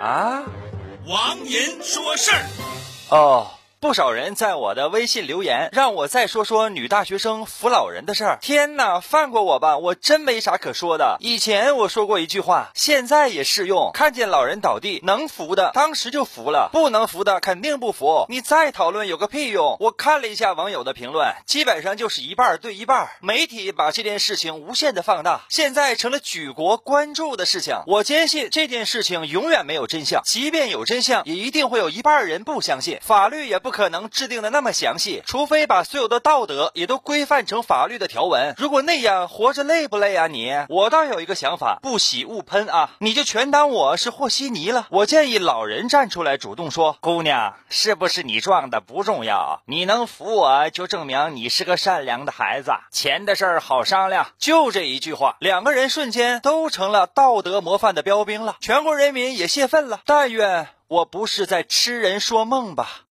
啊，王银说事儿。哦。不少人在我的微信留言，让我再说说女大学生扶老人的事儿。天哪，放过我吧，我真没啥可说的。以前我说过一句话，现在也适用：看见老人倒地，能扶的当时就扶了，不能扶的肯定不扶。你再讨论有个屁用！我看了一下网友的评论，基本上就是一半对一半。媒体把这件事情无限的放大，现在成了举国关注的事情。我坚信这件事情永远没有真相，即便有真相，也一定会有一半人不相信。法律也不。不可能制定的那么详细，除非把所有的道德也都规范成法律的条文。如果那样，活着累不累啊？你，我倒有一个想法，不喜勿喷啊！你就全当我是和稀泥了。我建议老人站出来主动说：“姑娘，是不是你撞的不重要，你能扶我就证明你是个善良的孩子。钱的事儿好商量。”就这一句话，两个人瞬间都成了道德模范的标兵了，全国人民也泄愤了。但愿我不是在痴人说梦吧。